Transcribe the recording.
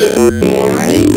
morning.